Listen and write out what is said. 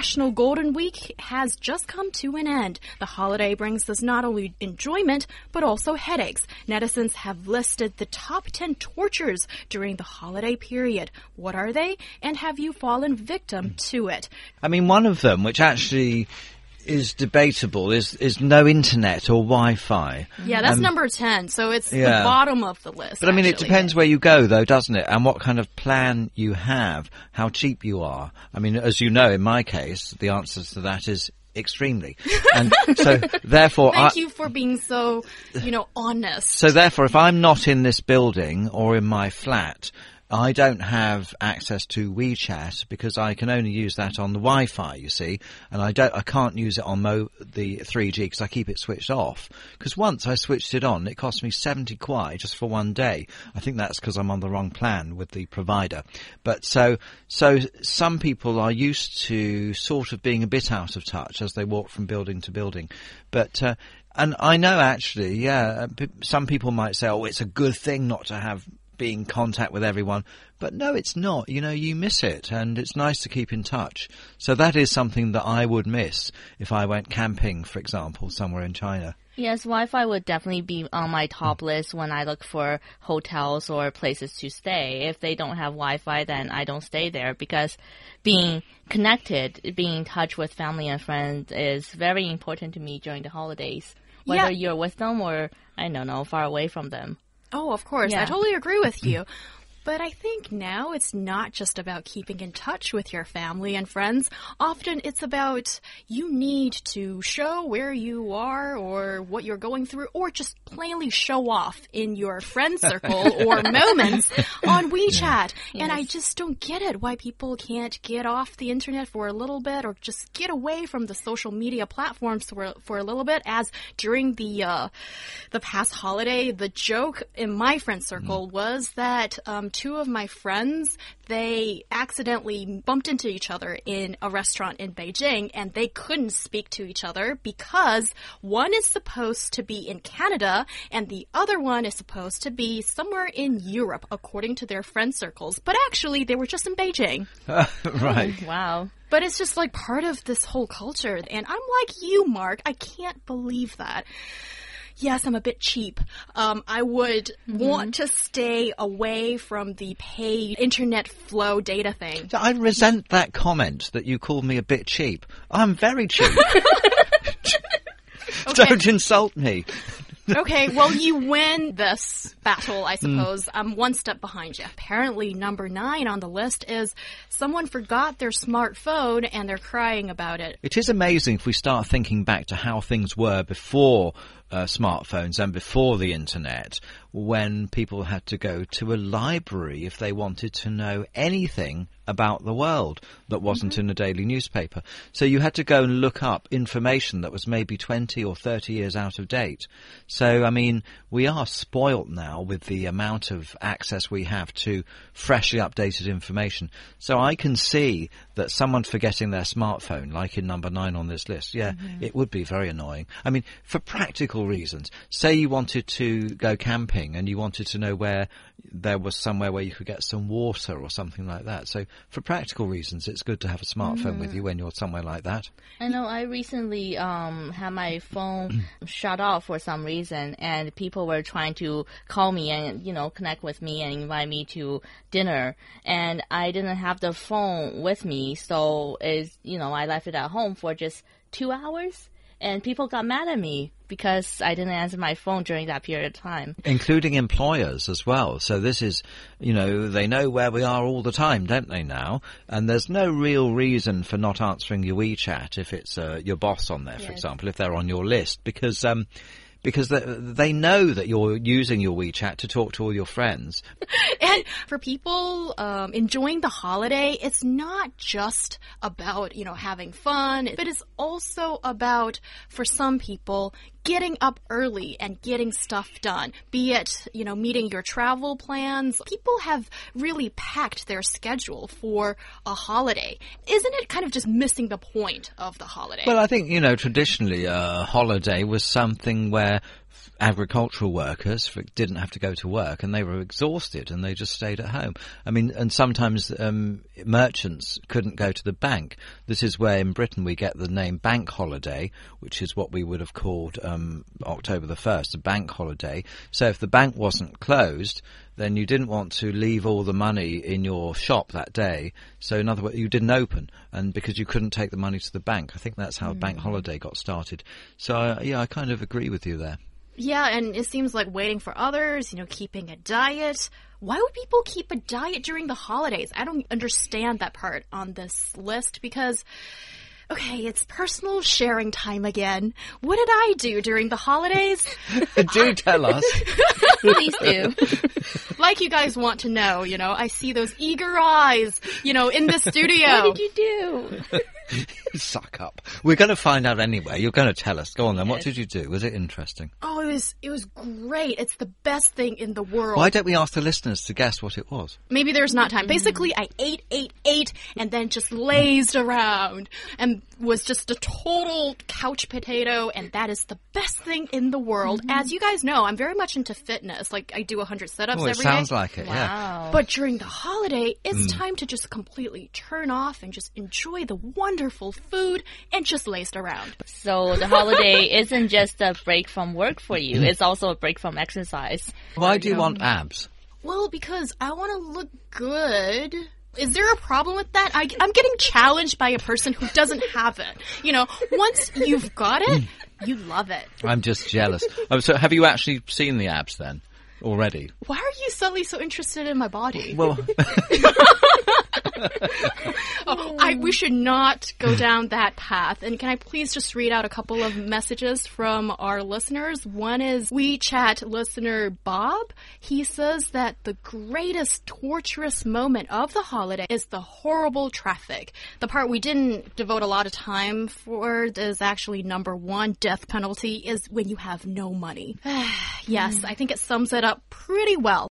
National Golden Week has just come to an end. The holiday brings us not only enjoyment, but also headaches. Netizens have listed the top 10 tortures during the holiday period. What are they? And have you fallen victim to it? I mean, one of them, which actually is debatable, is is no internet or Wi-Fi. Yeah, that's Um, number 10, so it's the bottom of the list. But I mean, it depends where you go, though, doesn't it? And what kind of plan you have, how cheap you are. I mean, as you know, in my case, the answer to that is extremely. And so, therefore, Thank I, you for being so, you know, honest. So therefore, if I'm not in this building or in my flat, I don't have access to WeChat because I can only use that on the Wi-Fi, you see, and I don't, I can't use it on mo- the 3G because I keep it switched off. Because once I switched it on, it cost me 70 kuai just for one day. I think that's because I'm on the wrong plan with the provider. But so, so some people are used to sort of being a bit out of touch as they walk from building to building. But, uh, and I know actually, yeah, uh, some people might say, oh, it's a good thing not to have be in contact with everyone. But no, it's not. You know, you miss it and it's nice to keep in touch. So that is something that I would miss if I went camping, for example, somewhere in China. Yes, Wi-Fi would definitely be on my hmm. top list when I look for hotels or places to stay. If they don't have Wi-Fi, then I don't stay there because being connected, being in touch with family and friends is very important to me during the holidays. Whether Yeah. you're with them or, I don't know, far away from them. Oh, of course. I totally agree with mm. you. But I think now it's not just about keeping in touch with your family and friends. Often it's about you need to show where you are or what you're going through or just plainly show off in your friend circle or moments on WeChat. And I just don't get it why people can't get off the internet for a little bit or just get away from the social media platforms for, for a little bit as during the uh, the past holiday, the joke in my friend circle was that um, two of my friends they accidentally bumped into each other in a restaurant in Beijing, and they couldn't speak to each other because one is supposed to be in Canada and the other one is supposed to be somewhere in Europe, according to their friend circles. But actually, they were just in Beijing. right. Mm, wow. But it's just like part of this whole culture. And I'm like you, Mark. I can't believe that. Yes, I'm a bit cheap. Um, I would want to stay away from the paid internet flow data thing. I resent that comment that you called me a bit cheap. I'm very cheap. Don't insult me. okay, well, you win this battle, I suppose. I'm one step behind you. Apparently, number nine on the list is someone forgot their smartphone and they're crying about it. It is amazing if we start thinking back to how things were before uh, smartphones and before the internet, when people had to go to a library if they wanted to know anything about the world that wasn't in a daily newspaper. So you had to go and look up information that was maybe 20 or 30 years out of date. So, I mean, we are spoilt now with the amount of access we have to freshly updated information. So I can see that someone forgetting their smartphone, like in number nine on this list, yeah, it would be very annoying. I mean, for practical reasons, say you wanted to go camping and you wanted to know where there was somewhere where you could get some water or something like that. So for practical reasons, it's good to have a smartphone with you when you're somewhere like that. I know I recently um had my phone shut off for some reason and people were trying to call me and you know connect with me and invite me to dinner and I didn't have the phone with me so is you know I left it at home for just 2 hours and people got mad at me because I didn't answer my phone during that period of time. including employers as well. So this is, you know, they know where we are all the time, don't they now? And there's no real reason for not answering your WeChat if it's uh, your boss on there, for Yes. example, if they're on your list, because um, because they, they know that you're using your WeChat to talk to all your friends. And for people um, enjoying the holiday, it's not just about you know having fun, but it's also about for some people getting up early and getting stuff done, be it, you know, meeting your travel plans. People have really packed their schedule for a holiday. Isn't it kind of just missing the point of the holiday? Well, I think, you know, traditionally a holiday was something where agricultural workers didn't have to go to work and they were exhausted and they just stayed at home. I mean, and sometimes um, merchants couldn't go to the bank. This is where in Britain we get the name bank holiday, which is what we would have called um, October the 1st, a bank holiday. So if the bank wasn't closed, then you didn't want to leave all the money in your shop that day. So in other words, you didn't open, and because you couldn't take the money to the bank, I think that's how mm. bank holiday got started. So uh, yeah, I kind of agree with you there. Yeah, and it seems like waiting for others, you know, keeping a diet. Why would people keep a diet during the holidays? I don't understand that part on this list because Okay, it's personal sharing time again. What did I do during the holidays? do tell us. Please do. like you guys want to know, you know, I see those eager eyes, you know, in the studio. what did you do? Suck up. We're going to find out anyway. You're going to tell us. Go on then. What did you do? Was it interesting? Oh, it was. It was great. It's the best thing in the world. Why don't we ask the listeners to guess what it was? Maybe there's not time. Mm-hmm. Basically, I ate, ate, ate, and then just lazed around and was just a total couch potato. And that is the best thing in the world. Mm -hmm. As you guys know, I'm very much into fitness. Like I do 100 setups oh, it every sounds like it. Wow. Yeah. But during the holiday, it's mm. time to just completely turn off and just enjoy the wonderful wonderful food and just laced around. So the holiday isn't just a break from work for you, it's also a break from exercise. Why do you want abs? Well, because I want to look good. Is there a problem with that? I, am getting challenged by a person who doesn't have it. You know, once you've got it, you love it. I'm just jealous. Oh, so, have you actually seen the abs then? Already. Why are you suddenly so interested in my body? Well, we should not go down that path. And can I please just read out a couple of messages from our listeners? One is WeChat listener Bob. He says that the greatest torturous moment of the holiday is the horrible traffic. The part we didn't devote a lot of time for is actually number one death penalty is when you have no money. yes, I think it sums it up pretty well.